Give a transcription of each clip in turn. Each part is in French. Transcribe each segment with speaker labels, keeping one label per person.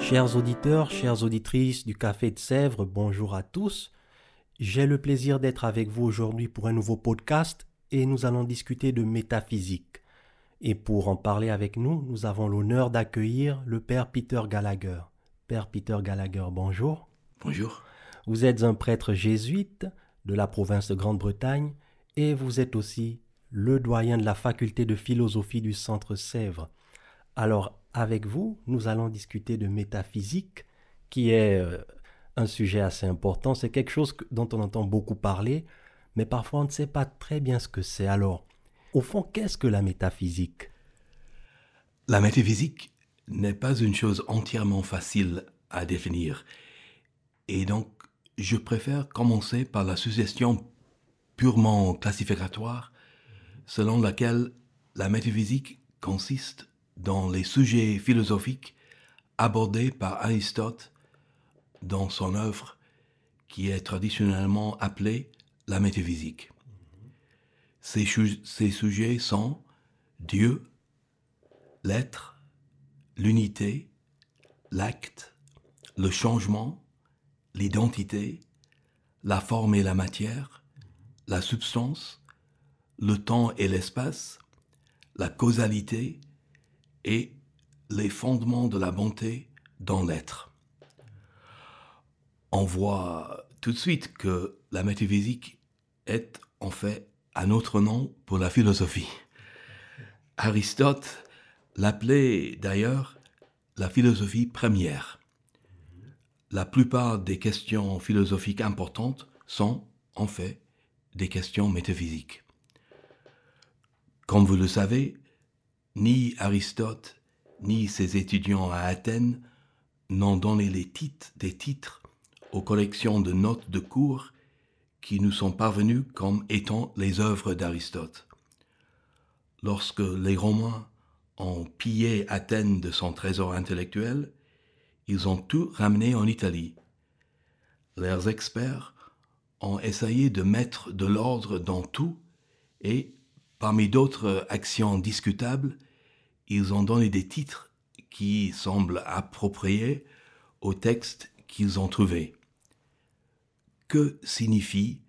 Speaker 1: Chers auditeurs, chères auditrices du Café de Sèvres, bonjour à tous. J'ai le plaisir d'être avec vous aujourd'hui pour un nouveau podcast et nous allons discuter de métaphysique. Et pour en parler avec nous, nous avons l'honneur d'accueillir le Père Peter Gallagher. Père Peter Gallagher, bonjour.
Speaker 2: Bonjour.
Speaker 1: Vous êtes un prêtre jésuite de la province de Grande-Bretagne et vous êtes aussi le doyen de la faculté de philosophie du Centre Sèvres. Alors, avec vous, nous allons discuter de métaphysique, qui est euh, un sujet assez important. C'est quelque chose dont on entend beaucoup parler, mais parfois on ne sait pas très bien ce que c'est. Alors, au fond, qu'est-ce que la métaphysique?
Speaker 2: La métaphysique n'est pas une chose entièrement facile à définir. Et donc, je préfère commencer par la suggestion purement classificatoire, selon laquelle la métaphysique consiste dans les sujets philosophiques abordés par Aristote dans son œuvre qui est traditionnellement appelée la métaphysique. Ces, sujets sont Dieu, l'être, l'unité, l'acte, le changement, l'identité, la forme et la matière, la substance, le temps et l'espace, la causalité et les fondements de la bonté dans l'être. On voit tout de suite que la métaphysique est en fait un autre nom pour la philosophie. Aristote l'appelait d'ailleurs la philosophie première. La plupart des questions philosophiques importantes sont en fait des questions métaphysiques. Comme vous le savez, ni Aristote ni ses étudiants à Athènes n'ont donné les titres, des titres aux collections de notes de cours qui nous sont parvenues comme étant les œuvres d'Aristote. Lorsque les Romains ont pillé Athènes de son trésor intellectuel, ils ont tout ramené en Italie. Leurs experts ont essayé de mettre de l'ordre dans tout et, parmi d'autres actions discutables, ils ont donné des titres qui semblent appropriés au texte qu'ils ont trouvé. Que signifie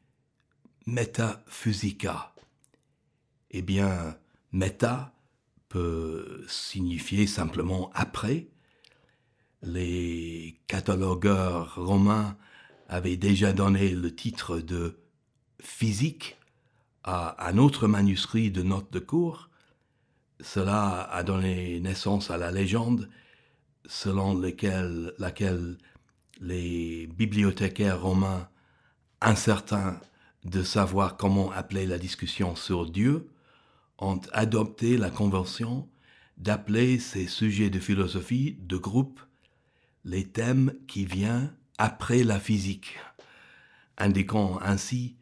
Speaker 2: métaphysica? Eh bien, méta peut signifier simplement après. Les catalogueurs romains avaient déjà donné le titre de physique à un autre manuscrit de notes de cours. Cela a donné naissance à la légende selon laquelle, les bibliothécaires romains, incertains de savoir comment appeler la discussion sur Dieu, ont adopté la convention d'appeler ces sujets de philosophie de groupe les thèmes qui viennent après la physique, indiquant ainsi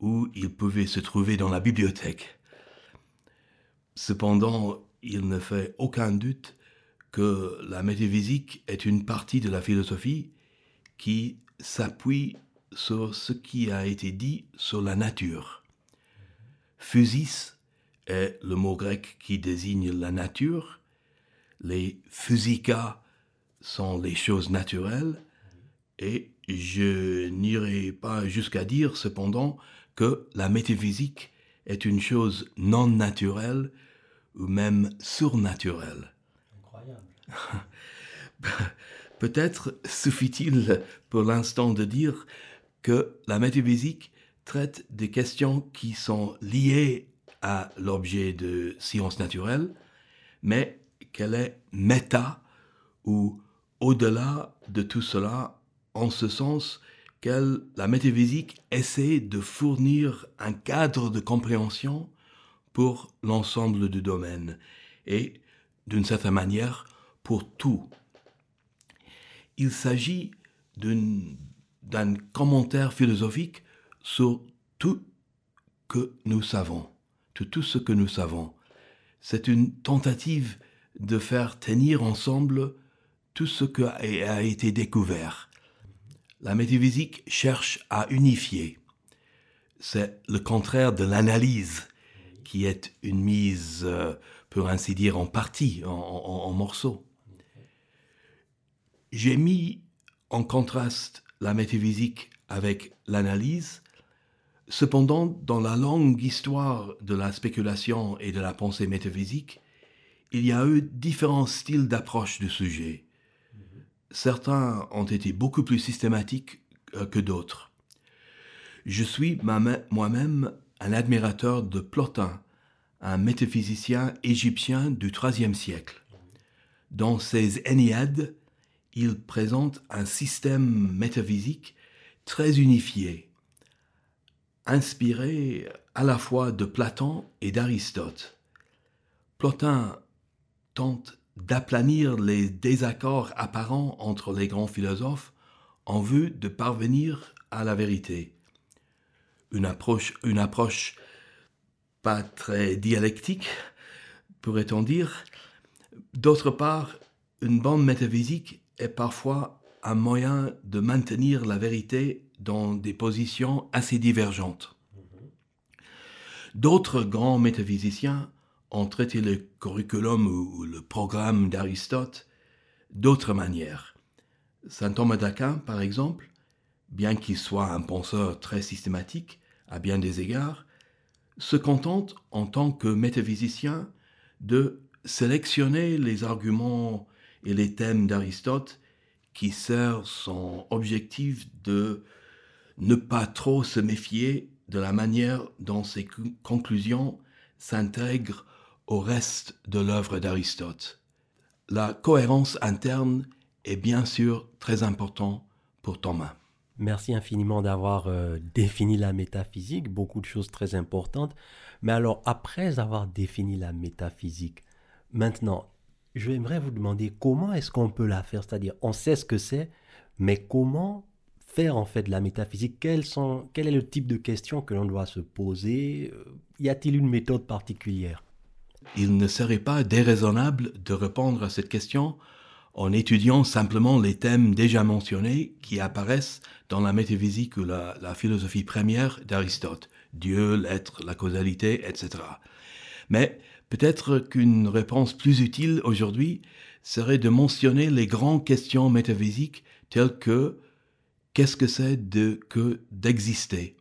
Speaker 2: où ils pouvaient se trouver dans la bibliothèque. Cependant, il ne fait aucun doute que la métaphysique est une partie de la philosophie qui s'appuie sur ce qui a été dit sur la nature. Physis est le mot grec qui désigne la nature. Les physica sont les choses naturelles. Et je n'irai pas jusqu'à dire cependant que la métaphysique est une chose non naturelle ou même surnaturelle. Incroyable. Peut-être suffit-il pour l'instant de dire que la métaphysique traite des questions qui sont liées à l'objet de sciences naturelles, mais qu'elle est méta ou au-delà de tout cela, en ce sens qu'elle, la métaphysique essaie de fournir un cadre de compréhension pour l'ensemble du domaine et, d'une certaine manière, pour tout. Il s'agit d'un commentaire philosophique sur tout que nous savons, tout ce que nous savons. C'est une tentative de faire tenir ensemble tout ce qui a été découvert. La métaphysique cherche à unifier. C'est le contraire de l'analyse, qui est une mise, euh, pour ainsi dire, en partie, en morceaux. J'ai mis en contraste la métaphysique avec l'analyse. Cependant, dans la longue histoire de la spéculation et de la pensée métaphysique, il y a eu différents styles d'approche du sujet. Certains ont été beaucoup plus systématiques euh, que d'autres. Je suis moi-même un admirateur de Plotin, un métaphysicien égyptien du IIIe siècle. Dans ses Ennéades, il présente un système métaphysique très unifié, inspiré à la fois de Platon et d'Aristote. Plotin tente d'aplanir les désaccords apparents entre les grands philosophes en vue de parvenir à la vérité. Une approche, une approche pas très dialectique, pourrait-on dire. D'autre part, une bande métaphysique est parfois un moyen de maintenir la vérité dans des positions assez divergentes. D'autres grands métaphysiciens ont traité le curriculum ou le programme d'Aristote d'autres manières. Saint Thomas d'Aquin, par exemple, bien qu'il soit un penseur très systématique à bien des égards, se contente en tant que métaphysicien de sélectionner les arguments et les thèmes d'Aristote qui sert son objectif de ne pas trop se méfier de la manière dont ses conclusions s'intègrent au reste de l'œuvre d'Aristote. La cohérence interne est bien sûr très importante pour Thomas.
Speaker 1: Merci infiniment d'avoir euh, défini la métaphysique, beaucoup de choses très importantes. Mais alors, après avoir défini la métaphysique, maintenant, je aimerais vous demander comment est-ce qu'on peut la faire? C'est-à-dire, on sait ce que c'est, mais comment faire en fait de la métaphysique? Quel est le type de questions que l'on doit se poser? Euh, Y a-t-il une méthode particulière?
Speaker 2: Il ne serait pas déraisonnable de répondre à cette question en étudiant simplement les thèmes déjà mentionnés qui apparaissent dans la métaphysique ou la, philosophie première d'Aristote, Dieu, l'être, la causalité, etc. Mais Peut-être qu'une réponse plus utile aujourd'hui serait de mentionner les grandes questions métaphysiques telles que qu'est-ce que c'est que d'exister?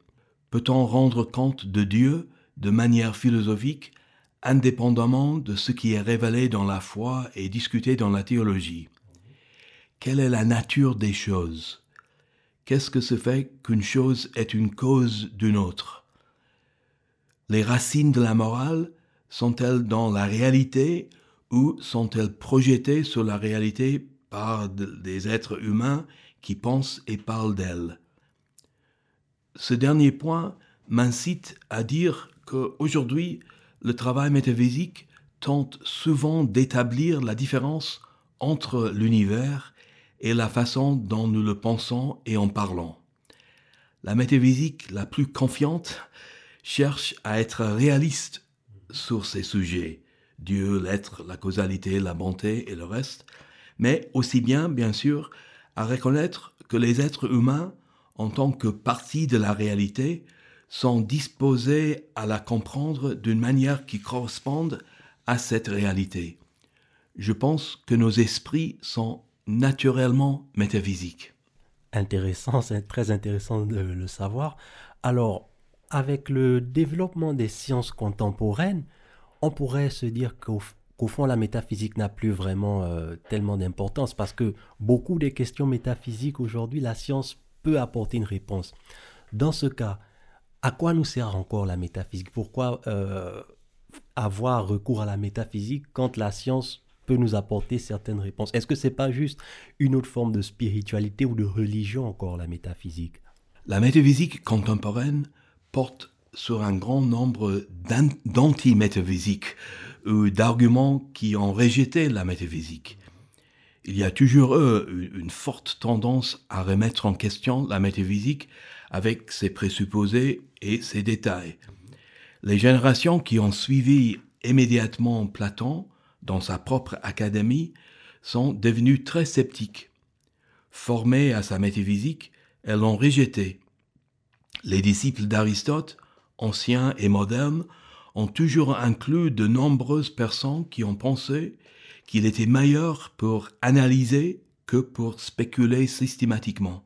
Speaker 2: Peut-on rendre compte de Dieu de manière philosophique indépendamment de ce qui est révélé dans la foi et discuté dans la théologie. Quelle est la nature des choses? Qu'est-ce que se fait qu'une chose est une cause d'une autre? Les racines de la morale sont-elles dans la réalité ou sont-elles projetées sur la réalité par des êtres humains qui pensent et parlent d'elles? Ce dernier point m'incite à dire qu'aujourd'hui, le travail métaphysique tente souvent d'établir la différence entre l'univers et la façon dont nous le pensons et en parlons. La métaphysique la plus confiante cherche à être réaliste sur ces sujets, Dieu, l'être, la causalité, la bonté et le reste, mais aussi bien, bien sûr, à reconnaître que les êtres humains, en tant que partie de la réalité, sont disposés à la comprendre d'une manière qui corresponde à cette réalité. Je pense que nos esprits sont naturellement métaphysiques.
Speaker 1: Intéressant, c'est très intéressant de le savoir. Alors, avec le développement des sciences contemporaines, on pourrait se dire qu'au fond, la métaphysique n'a plus vraiment euh, tellement d'importance parce que beaucoup des questions métaphysiques aujourd'hui, la science peut apporter une réponse. Dans ce cas, à quoi nous sert encore la métaphysique? Pourquoi euh, avoir recours à la métaphysique quand la science peut nous apporter certaines réponses? Est-ce que c'est pas juste une autre forme de spiritualité ou de religion encore la métaphysique?
Speaker 2: La métaphysique contemporaine porte sur un grand nombre d'anti-métaphysiques ou d'arguments qui ont rejeté la métaphysique. Il y a toujours eu une forte tendance à remettre en question la métaphysique avec ses présupposés et ses détails. Les générations qui ont suivi immédiatement Platon dans sa propre académie sont devenues très sceptiques. Formées à sa métaphysique, elles l'ont rejeté. Les disciples d'Aristote, anciens et modernes, ont toujours inclus de nombreuses personnes qui ont pensé qu'il était meilleur pour analyser que pour spéculer systématiquement.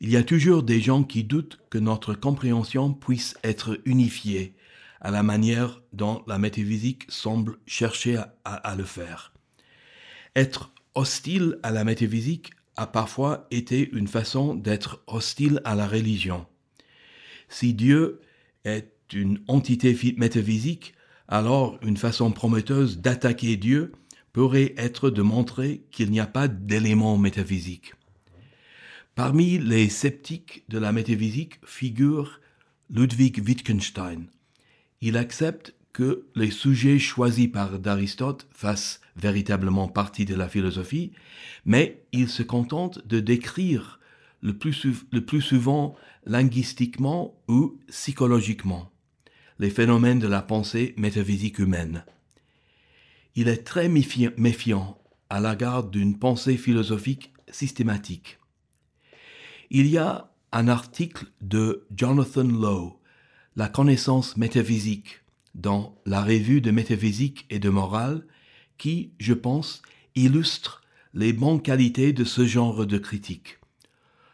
Speaker 2: Il y a toujours des gens qui doutent que notre compréhension puisse être unifiée à la manière dont la métaphysique semble chercher à, le faire. Être hostile à la métaphysique a parfois été une façon d'être hostile à la religion. Si Dieu est une entité métaphysique, alors une façon prometteuse d'attaquer Dieu pourrait être de montrer qu'il n'y a pas d'éléments métaphysiques. Parmi les sceptiques de la métaphysique figure Ludwig Wittgenstein. Il accepte que les sujets choisis par d'Aristote fassent véritablement partie de la philosophie, mais il se contente de décrire le plus, le plus souvent linguistiquement ou psychologiquement les phénomènes de la pensée métaphysique humaine. Il est très méfiant à l'égard d'une pensée philosophique systématique. Il y a un article de Jonathan Lowe, La connaissance métaphysique, dans la revue de métaphysique et de morale, qui, je pense, illustre les bonnes qualités de ce genre de critique.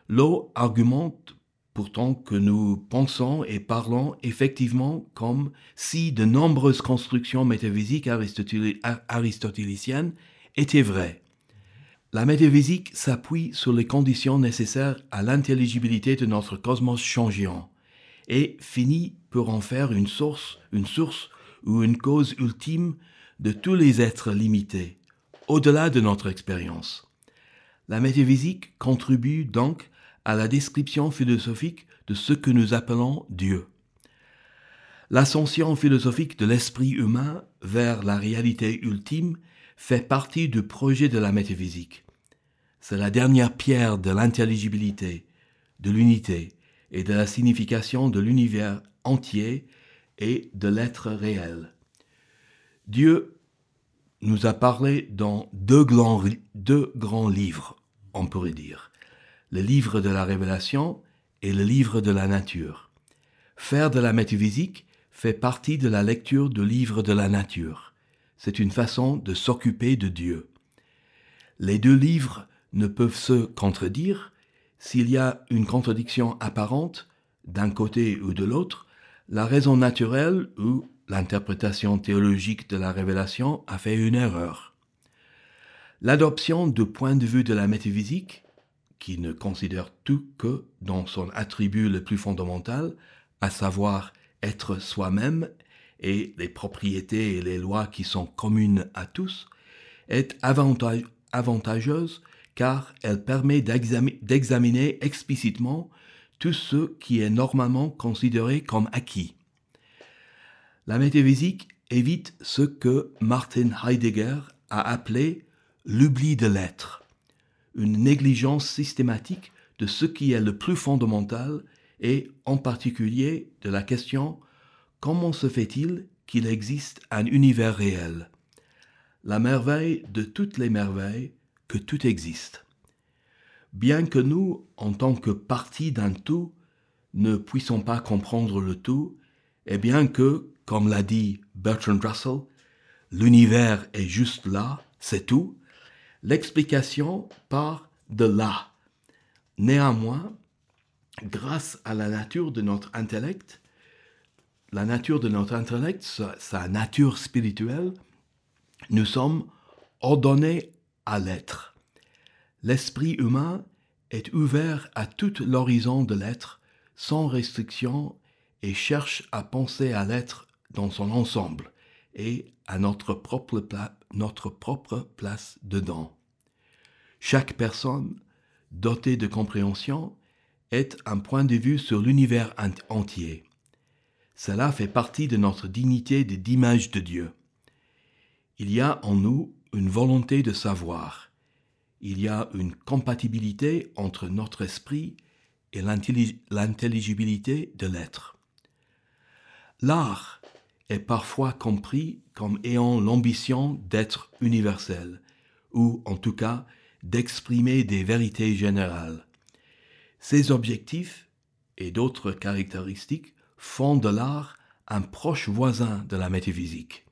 Speaker 2: Lowe argumente pourtant que nous pensons et parlons effectivement comme si de nombreuses constructions métaphysiques aristotéliciennes étaient vraies. La métaphysique s'appuie sur les conditions nécessaires à l'intelligibilité de notre cosmos changeant et finit pour en faire une source, une source ou une cause ultime de tous les êtres limités, au-delà de notre expérience. La métaphysique contribue donc à la description philosophique de ce que nous appelons Dieu. L'ascension philosophique de l'esprit humain vers la réalité ultime fait partie du projet de la métaphysique. C'est la dernière pierre de l'intelligibilité, de l'unité et de la signification de l'univers entier et de l'être réel. Dieu nous a parlé dans deux grands, deux grands livres, on pourrait dire le livre de la révélation et le livre de la nature. Faire de la métaphysique fait partie de la lecture du livre de la nature. C'est une façon de s'occuper de Dieu. Les deux livres ne peuvent se contredire. S'il y a une contradiction apparente d'un côté ou de l'autre, la raison naturelle ou l'interprétation théologique de la révélation a fait une erreur. L'adoption du point de vue de la métaphysique qui ne considère tout que dans son attribut le plus fondamental, à savoir être soi-même et les propriétés et les lois qui sont communes à tous, est avantageuse car elle permet d'examiner explicitement tout ce qui est normalement considéré comme acquis. La métaphysique évite ce que Martin Heidegger a appelé l'oubli de l'être une négligence systématique de ce qui est le plus fondamental et en particulier de la question comment se fait-il qu'il existe un univers réel? La merveille de toutes les merveilles, que tout existe. Bien que nous, en tant que partie d'un tout, ne puissions pas comprendre le tout, et bien que, comme l'a dit Bertrand Russell, l'univers est juste là, c'est tout, L'explication part de là. Néanmoins, grâce à la nature de notre intellect, la nature de notre intellect, sa, nature spirituelle, nous sommes ordonnés à l'être. L'esprit humain est ouvert à tout l'horizon de l'être, sans restriction, et cherche à penser à l'être dans son ensemble et à notre propre, place dedans. Chaque personne dotée de compréhension est un point de vue sur l'univers entier. Cela fait partie de notre dignité d'image de Dieu. Il y a en nous une volonté de savoir, il y a une compatibilité entre notre esprit et l'intelligibilité de l'être. L'art est parfois compris comme ayant l'ambition d'être universel, ou en tout cas d'exprimer des vérités générales. Ces objectifs et d'autres caractéristiques font de l'art un proche voisin de la métaphysique.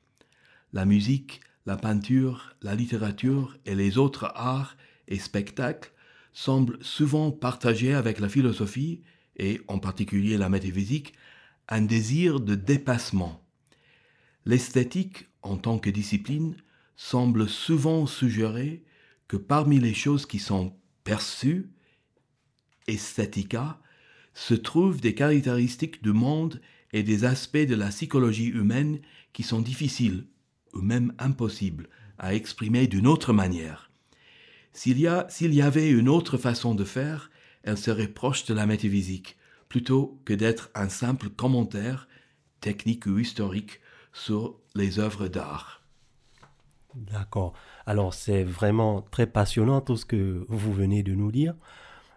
Speaker 2: La musique, la peinture, la littérature et les autres arts et spectacles semblent souvent partager avec la philosophie, et en particulier la métaphysique, un désir de dépassement. L'esthétique, en tant que discipline, semble souvent suggérer que parmi les choses qui sont perçues, esthética, se trouvent des caractéristiques du monde et des aspects de la psychologie humaine qui sont difficiles ou même impossibles à exprimer d'une autre manière. S'il y, y, avait une autre façon de faire, elle serait proche de la métaphysique, plutôt que d'être un simple commentaire, technique ou historique, sur les œuvres d'art.
Speaker 1: D'accord. Alors c'est vraiment très passionnant tout ce que vous venez de nous dire.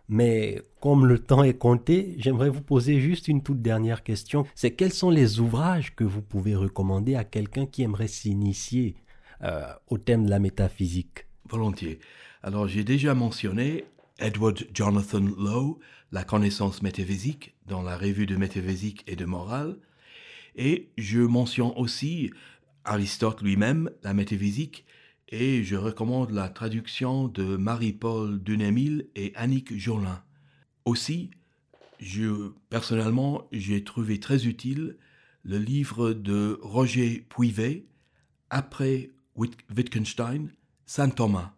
Speaker 1: Mais comme le temps est compté, j'aimerais vous poser juste une toute dernière question. C'est quels sont les ouvrages que vous pouvez recommander à quelqu'un qui aimerait s'initier euh, au thème de la métaphysique?
Speaker 2: Volontiers. Alors j'ai déjà mentionné Edward Jonathan Lowe, La connaissance métaphysique, dans la revue de métaphysique et de morale. Et je mentionne aussi Aristote lui-même, La métaphysique, et je recommande la traduction de Marie-Paul Dunémil et Annick Jolin. Aussi, je, personnellement, j'ai trouvé très utile le livre de Roger Puivet, Après Wittgenstein, Saint Thomas.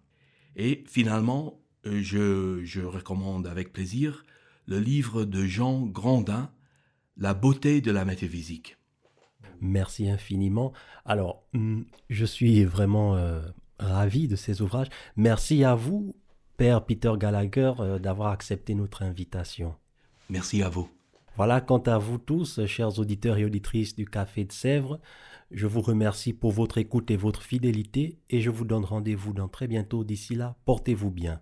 Speaker 2: Et finalement, je, je recommande avec plaisir le livre de Jean Grandin, La beauté de la métaphysique.
Speaker 1: Merci infiniment. Alors, hum, je suis vraiment euh, ravi de ces ouvrages. Merci à vous, Père Peter Gallagher, euh, d'avoir accepté notre invitation.
Speaker 2: Merci à vous.
Speaker 1: Voilà, quant à vous tous, chers auditeurs et auditrices du Café de Sèvres, je vous remercie pour votre écoute et votre fidélité et je vous donne rendez-vous dans très bientôt. D'ici là, portez-vous bien.